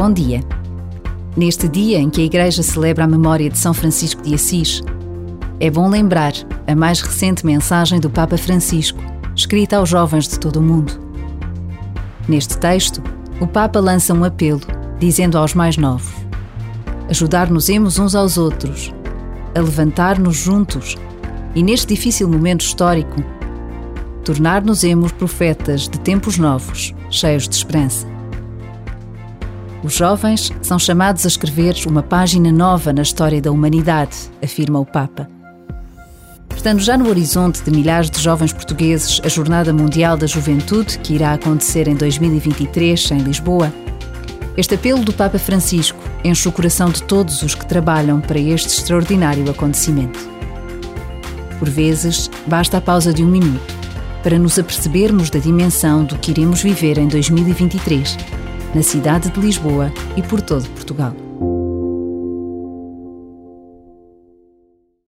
bom dia. Neste dia em que a Igreja celebra a memória de São Francisco de Assis, é bom lembrar a mais recente mensagem do Papa Francisco, escrita aos jovens de todo o mundo. Neste texto, o Papa lança um apelo, dizendo aos mais novos: Ajudar-nos-emos uns aos outros, a levantar-nos juntos e, neste difícil momento histórico, tornar-nos-emos profetas de tempos novos, cheios de esperança. Os jovens são chamados a escrever uma página nova na história da humanidade, afirma o Papa. Estando já no horizonte de milhares de jovens portugueses a Jornada Mundial da Juventude, que irá acontecer em 2023 em Lisboa, este apelo do Papa Francisco enche o coração de todos os que trabalham para este extraordinário acontecimento. Por vezes, basta a pausa de um minuto para nos apercebermos da dimensão do que iremos viver em 2023 na cidade de Lisboa e por todo Portugal.